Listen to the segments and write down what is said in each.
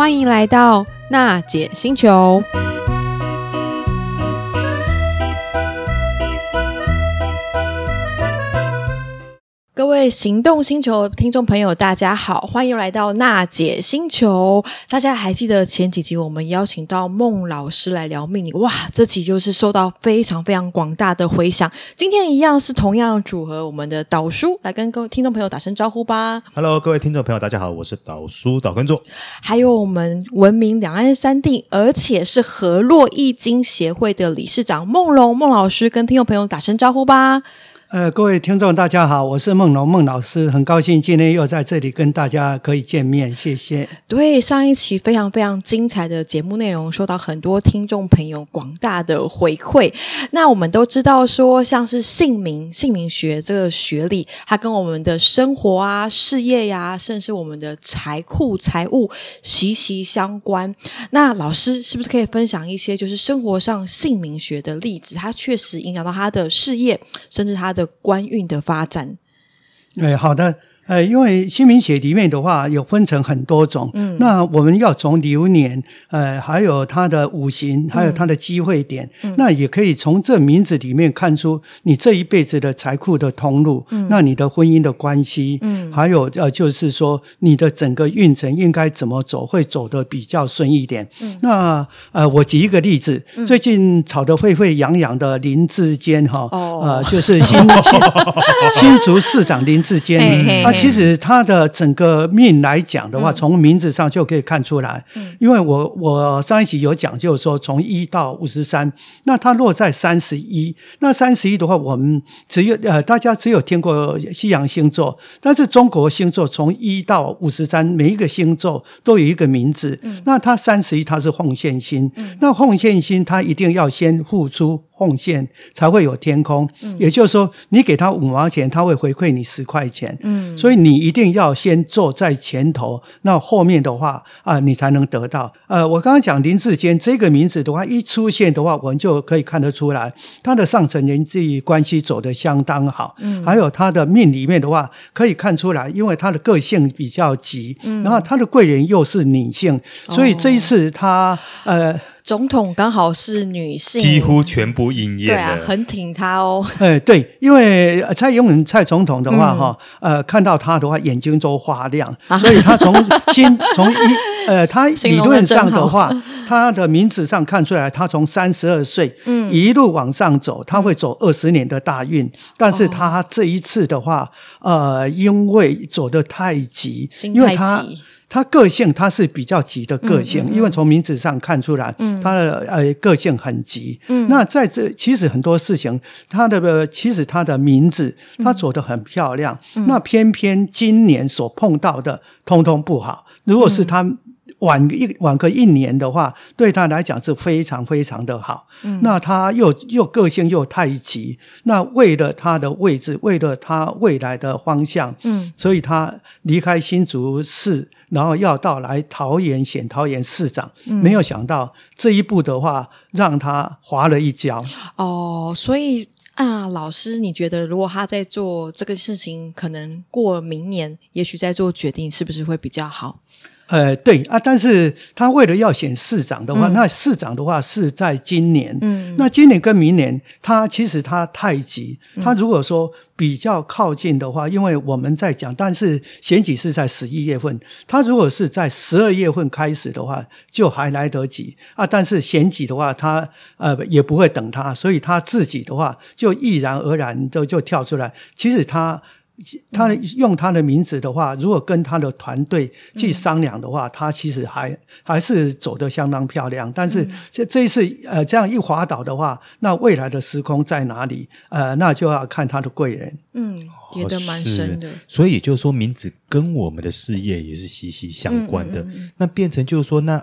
欢迎来到娜姐星球。位行动星球听众朋友，大家好，欢迎来到娜姐星球。大家还记得前几集我们邀请到孟老师来聊命理，哇，这集就是受到非常非常广大的回响。今天一样是同样组合，我们的岛叔来跟各位听众朋友打声招呼吧。Hello，各位听众朋友，大家好，我是岛叔岛根座。还有我们闻名两岸三地，而且是河洛易经协会的理事长孟龙孟老师，跟听众朋友打声招呼吧。呃，各位听众，大家好，我是孟龙孟老师，很高兴今天又在这里跟大家可以见面，谢谢。对，上一期非常非常精彩的节目内容，受到很多听众朋友广大的回馈。那我们都知道说，像是姓名、姓名学这个学历，它跟我们的生活啊、事业呀、甚至我们的财库、财务息息相关。那老师是不是可以分享一些，就是生活上姓名学的例子？它确实影响到他的事业，甚至他的。的官运的发展，哎，好的。呃，因为姓名学里面的话有分成很多种，嗯，那我们要从流年，呃，还有它的五行，还有它的机会点，嗯，那也可以从这名字里面看出你这一辈子的财库的通路，嗯，那你的婚姻的关系，嗯，还有呃，就是说你的整个运程应该怎么走，会走得比较顺一点。嗯，那呃，我举一个例子，嗯，最近炒得沸沸扬扬的林志坚哈，哦，呃，就是新 新新竹市长林志坚，嘿嘿嘿其实他的整个命来讲的话，从名字上就可以看出来。嗯，因为我我上一集有讲，就是说从一到五十三，那他落在三十一。那三十一的话，我们只有呃，大家只有听过西洋星座，但是中国星座从一到五十三，每一个星座都有一个名字。嗯，那他三十一，他是奉献星。嗯，那奉献星，他一定要先付出。奉献才会有天空，嗯，也就是说，你给他五毛钱，他会回馈你十块钱，嗯，所以你一定要先做在前头，那后面的话啊，你才能得到。呃，我刚刚讲林志坚这个名字的话，一出现的话，我们就可以看得出来，他的上层人际关系走得相当好，嗯，还有他的命里面的话，可以看出来，因为他的个性比较急，嗯，然后他的贵人又是女性，所以这一次他呃。总统刚好是女性，几乎全部应验。对啊，很挺她哦。哎，对，因为蔡英文蔡总统的话，哈、嗯，呃，看到他的话，眼睛都发亮，啊、所以他从心 从一呃，他理论上的话，他的名字上看出来，他从三十二岁，嗯，一路往上走，他会走二十年的大运，嗯、但是他这一次的话，呃，因为走得太急，心太急，因为他。他个性他是比较急的个性，嗯嗯嗯、因为从名字上看出来，嗯、他的呃个性很急。嗯、那在这其实很多事情，他的其实他的名字他走得很漂亮，嗯、那偏偏今年所碰到的通通不好。如果是他。晚一晚个一年的话，对他来讲是非常非常的好。嗯、那他又又个性又太急，那为了他的位置，为了他未来的方向，嗯，所以他离开新竹市，然后要到来桃园选桃园市长，嗯、没有想到这一步的话，让他滑了一跤。哦，所以啊，老师，你觉得如果他在做这个事情，可能过明年，也许在做决定，是不是会比较好？呃，对啊，但是他为了要选市长的话，嗯、那市长的话是在今年。嗯，那今年跟明年，他其实他太急。他如果说比较靠近的话，因为我们在讲，但是选举是在十一月份，他如果是在十二月份开始的话，就还来得及啊。但是选举的话，他呃也不会等他，所以他自己的话就毅然而然就就跳出来。其实他。他用他的名字的话，如果跟他的团队去商量的话，嗯、他其实还还是走得相当漂亮。但是这这一次呃这样一滑倒的话，那未来的时空在哪里？呃，那就要看他的贵人。嗯，觉得蛮深的。所以就是说，名字跟我们的事业也是息息相关的。嗯嗯嗯，那变成就是说，那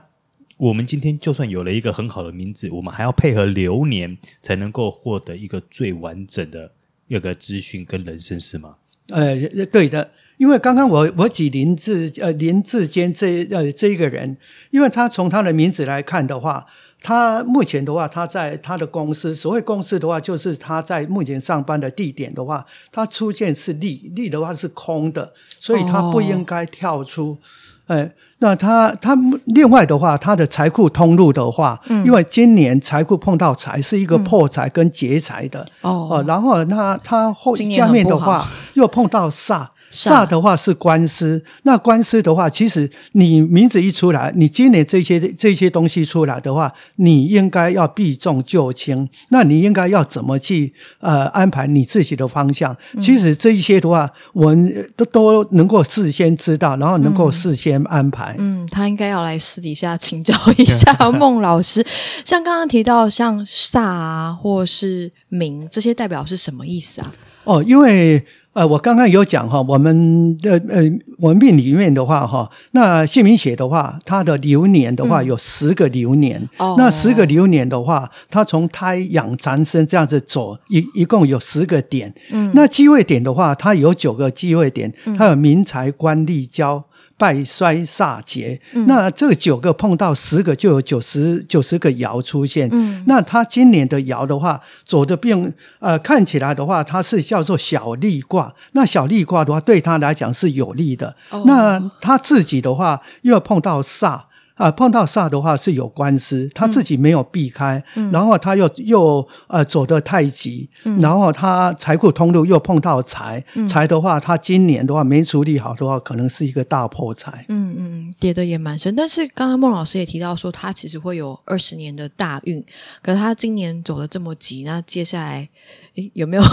我们今天就算有了一个很好的名字，我们还要配合流年，才能够获得一个最完整的一个资讯跟人生，是吗？呃，对的，因为刚刚我我举林志呃林志坚这呃这一个人，因为他从他的名字来看的话，他目前的话，他在他的公司，所谓公司的话，就是他在目前上班的地点的话，他出现是利利的话是空的，所以他不应该跳出。呃，那他他另外的话，他的财库通路的话，嗯，因为今年财库碰到财是一个破财跟劫财的，哦、然后那他后下面的话又碰到煞。煞的话是官司，那官司的话，其实你名字一出来，你今年这些这些东西出来的话，你应该要避重就轻。那你应该要怎么去呃安排你自己的方向？嗯、其实这一些的话，我们都都能够事先知道，然后能够事先安排。嗯，嗯，他应该要来私底下请教一下 孟老师。像刚刚提到像煞啊，或是名这些代表是什么意思啊？哦，因为。呃，我刚刚有讲哈，我们的呃，我们命里面的话哈，那姓名学的话，它的流年的话有十个流年，嗯、那十个流年的话，它从胎养长生这样子走，一一共有十个点。嗯，那机会点的话，它有九个机会点，它有名财官利交。败衰煞劫，嗯、那这九个碰到十个，就有九十九十个爻出现。嗯、那他今年的爻的话，走的变呃，看起来的话，它是叫做小利卦。那小利卦的话，对他来讲是有利的。哦、那他自己的话，又要碰到煞。啊，碰到煞的话是有官司，他自己没有避开，嗯、然后他又又呃走得太急，嗯、然后他财库通路又碰到财，财、嗯、的话他今年的话没处理好的话，可能是一个大破财。嗯嗯，跌得也蛮深。但是刚刚孟老师也提到说，他其实会有二十年的大运，可是他今年走得这么急，那接下来。有没有？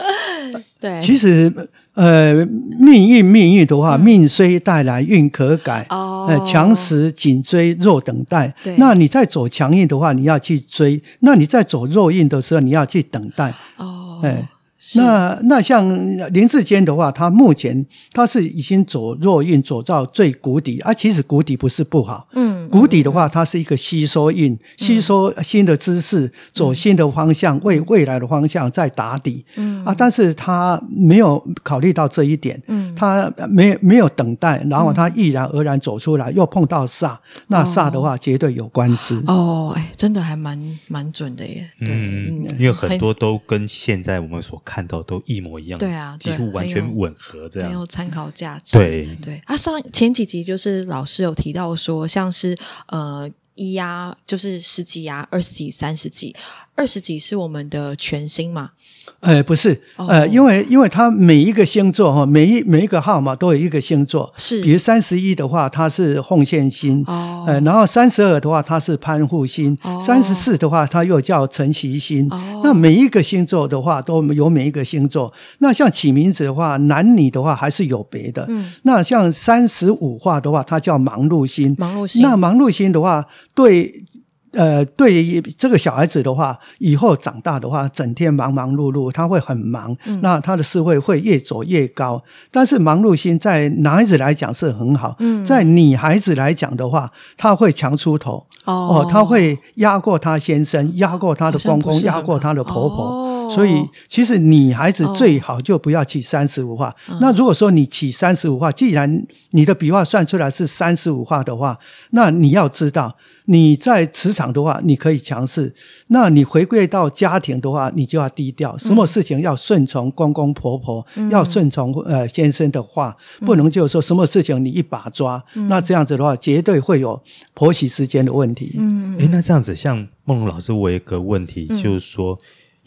对，其实呃，命运命运的话，嗯、命虽带来运可改。哦，呃，强时紧追，弱等待。对，那你在走强运的话，你要去追；那你在走弱运的时候，你要去等待。哦，哎。那那像林志坚的话，他目前他是已经走弱运，走到最谷底啊。其实谷底不是不好，嗯，谷底的话，它是一个吸收运，嗯、吸收新的知识，走新的方向，嗯、为未来的方向在打底，嗯啊。但是他没有考虑到这一点，嗯，他没没有等待，然后他毅然而然走出来，又碰到煞，那煞的话绝对有官司哦。哎，真的还蛮蛮准的耶，对，嗯，因为很多都跟现在我们所。看到都一模一样，对啊，几乎完全吻合，这样没有参考价值。对对啊，上前几集就是老师有提到说，像是呃一呀，就是十几呀、二十几、三十几。二十几是我们的全星嘛？呃，不是，呃，因为因为它每一个星座哈，每一每一个号码都有一个星座，是，比如三十一的话，它是奉献星，哦，呃，然后三十二的话，它是攀护星，哦，三十四的话，它又叫承袭星，哦，那每一个星座的话，都有每一个星座，那像起名字的话，男女的话还是有别的，嗯，那像三十五话的话，它叫忙碌星，忙碌星，那忙碌星的话，对。呃，对于这个小孩子的话，以后长大的话，整天忙忙碌碌，他会很忙，嗯、那他的思维会越走越高。但是忙碌心在男孩子来讲是很好，嗯、在女孩子来讲的话，他会强出头。哦，哦，他会压过他先生，压过他的公公，压过他的婆婆。哦所以，其实女孩子最好就不要起三十五画。哦、那如果说你起三十五画，既然你的笔画算出来是三十五画的话，那你要知道，你在职场的话，你可以强势；那你回归到家庭的话，你就要低调。什么事情要顺从公公婆婆，嗯、要顺从呃先生的话，不能就是说什么事情你一把抓。嗯、那这样子的话，绝对会有婆媳之间的问题。嗯，诶，那这样子，像梦龙老师，我有一个问题，嗯、就是说。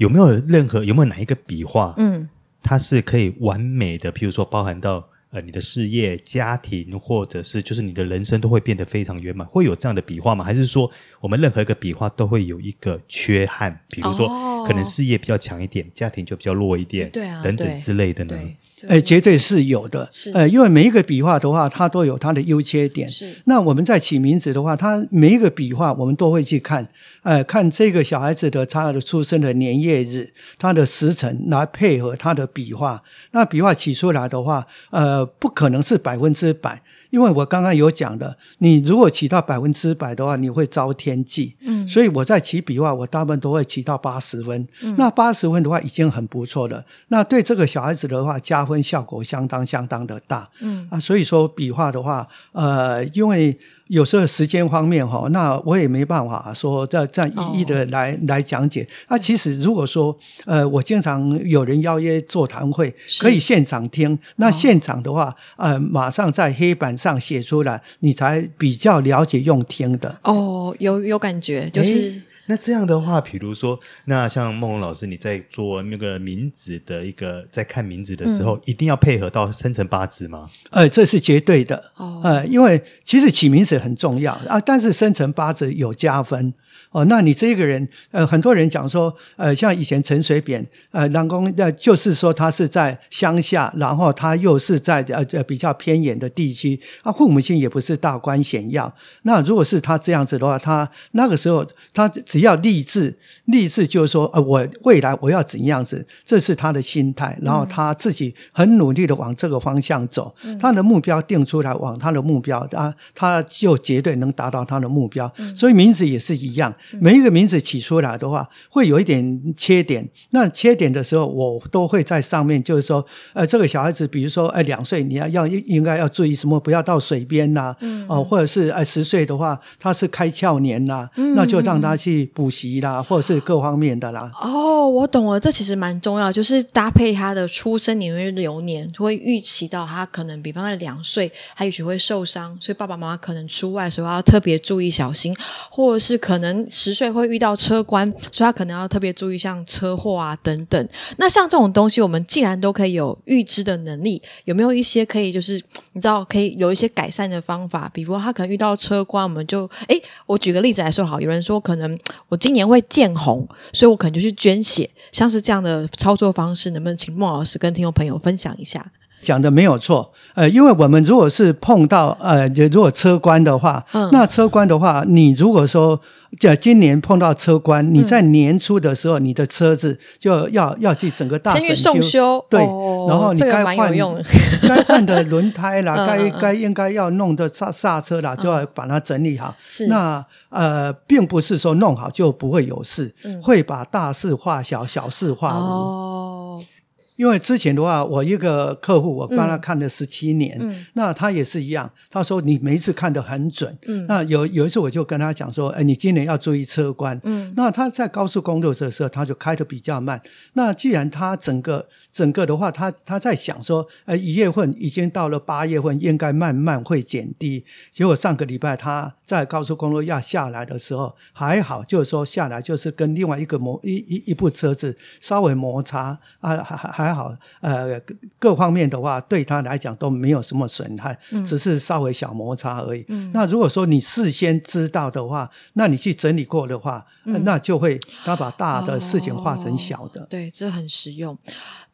有没有任何有没有哪一个笔画，嗯，它是可以完美的，譬如说包含到呃你的事业、家庭，或者是就是你的人生都会变得非常圆满，会有这样的笔画吗？还是说我们任何一个笔画都会有一个缺憾，比如说可能事业比较强一点，家庭就比较弱一点，对啊，等等之类的呢？哎，绝对是有的。是，呃，因为每一个笔画的话，它都有它的优缺点。是，那我们在起名字的话，它每一个笔画我们都会去看，呃，看这个小孩子的他的出生的年月日，他的时辰来配合他的笔画。那笔画起出来的话，呃，不可能是百分之百。因为我刚刚有讲的，你如果起到百分之百的话，你会遭天忌。嗯，所以我在起笔画，我大部分都会起到八十分。嗯，那八十分的话已经很不错了。那对这个小孩子的话，加分。分效果相当相当的大。嗯啊，所以说笔画的话，呃，因为有时候时间方面哈，那我也没办法说这这样一一的来、哦、来讲解。那、啊、其实如果说呃，我经常有人邀约座谈会，可以现场听。那现场的话，呃，马上在黑板上写出来，你才比较了解用听的。哦，有有感觉，就是。那这样的话，比如说，那像梦龙老师，你在做那个名字的一个，在看名字的时候，嗯、一定要配合到生辰八字吗？呃，这是绝对的。哦，呃，因为其实起名字很重要啊，但是生辰八字有加分。哦，那你这个人，呃，很多人讲说，呃，像以前陈水扁，呃，南宫，呃，就是说他是在乡下，然后他又是在呃呃比较偏远的地区，啊，父母亲也不是大官显要。那如果是他这样子的话，他那个时候他只要立志，立志就是说，呃，我未来我要怎样子，这是他的心态，然后他自己很努力的往这个方向走，嗯、他的目标定出来，往他的目标，啊，他就绝对能达到他的目标。嗯、所以名字也是一样。每一个名字起出来的话，会有一点缺点。那缺点的时候，我都会在上面，就是说，呃，这个小孩子，比如说，呃，两岁，你要要应该要注意什么？不要到水边呐、啊，哦、或者是呃，十岁的话，他是开窍年呐、啊，嗯、那就让他去补习啦，或者是各方面的啦。哦，我懂了，这其实蛮重要，就是搭配他的出生年月流年，会预期到他可能，比方在两岁，他也许会受伤，所以爸爸妈妈可能出外的时候要特别注意小心，或者是可能。能十岁会遇到车关，所以他可能要特别注意，像车祸啊等等。那像这种东西，我们既然都可以有预知的能力，有没有一些可以就是你知道可以有一些改善的方法？比如他可能遇到车关，我们就诶，我举个例子来说好，有人说可能我今年会见红，所以我可能就去捐血，像是这样的操作方式，能不能请孟老师跟听众朋友分享一下？讲的没有错，呃，因为我们如果是碰到呃，如果车关的话，嗯，那车关的话，你如果说这今年碰到车关，你在年初的时候，你的车子就要要去整个大整修，送修。对，哦、然后你该换 该换的轮胎啦，该该应该要弄的刹刹车啦，就要把它整理好。是。那呃，并不是说弄好就不会有事，嗯、会把大事化小，小事化无。哦因为之前的话，我一个客户，我帮他看了十七年，嗯、那他也是一样。他说你每一次看得很准。嗯、那有有一次我就跟他讲说，哎，你今年要注意车关。嗯、那他在高速公路的时候，他就开得比较慢。那既然他整个整个的话，他他在想说，呃，一月份已经到了八月份，应该慢慢会减低。结果上个礼拜他在高速公路要下来的时候，还好，就是说下来就是跟另外一个摩一一一部车子稍微摩擦啊，还还还。好，呃，各方面的话，对他来讲都没有什么损害，嗯、只是稍微小摩擦而已。嗯、那如果说你事先知道的话，那你去整理过的话，嗯、那就会他把大的事情化成小的。哦、对，这很实用。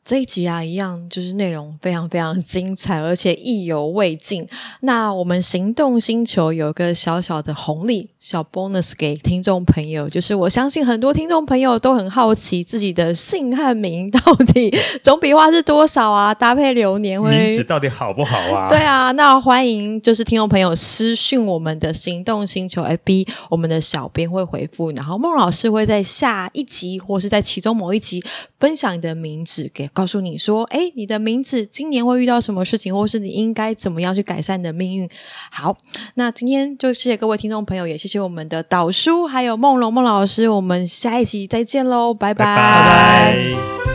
这一集啊，一样就是内容非常非常精彩，而且意犹未尽。那我们行动星球有个小小的红利，小 bonus 给听众朋友，就是我相信很多听众朋友都很好奇自己的姓和名到底总笔画是多少啊？搭配流年会名字到底好不好啊？对啊，那欢迎就是听众朋友私讯我们的行动星球 FB，我们的小编会回复，然后孟老师会在下一集或是在其中某一集分享你的名字给。告诉你说，哎，你的名字今年会遇到什么事情，或是你应该怎么样去改善你的命运？好，那今天就谢谢各位听众朋友，也谢谢我们的导叔，还有梦龙梦老师，我们下一期再见喽，拜拜拜拜。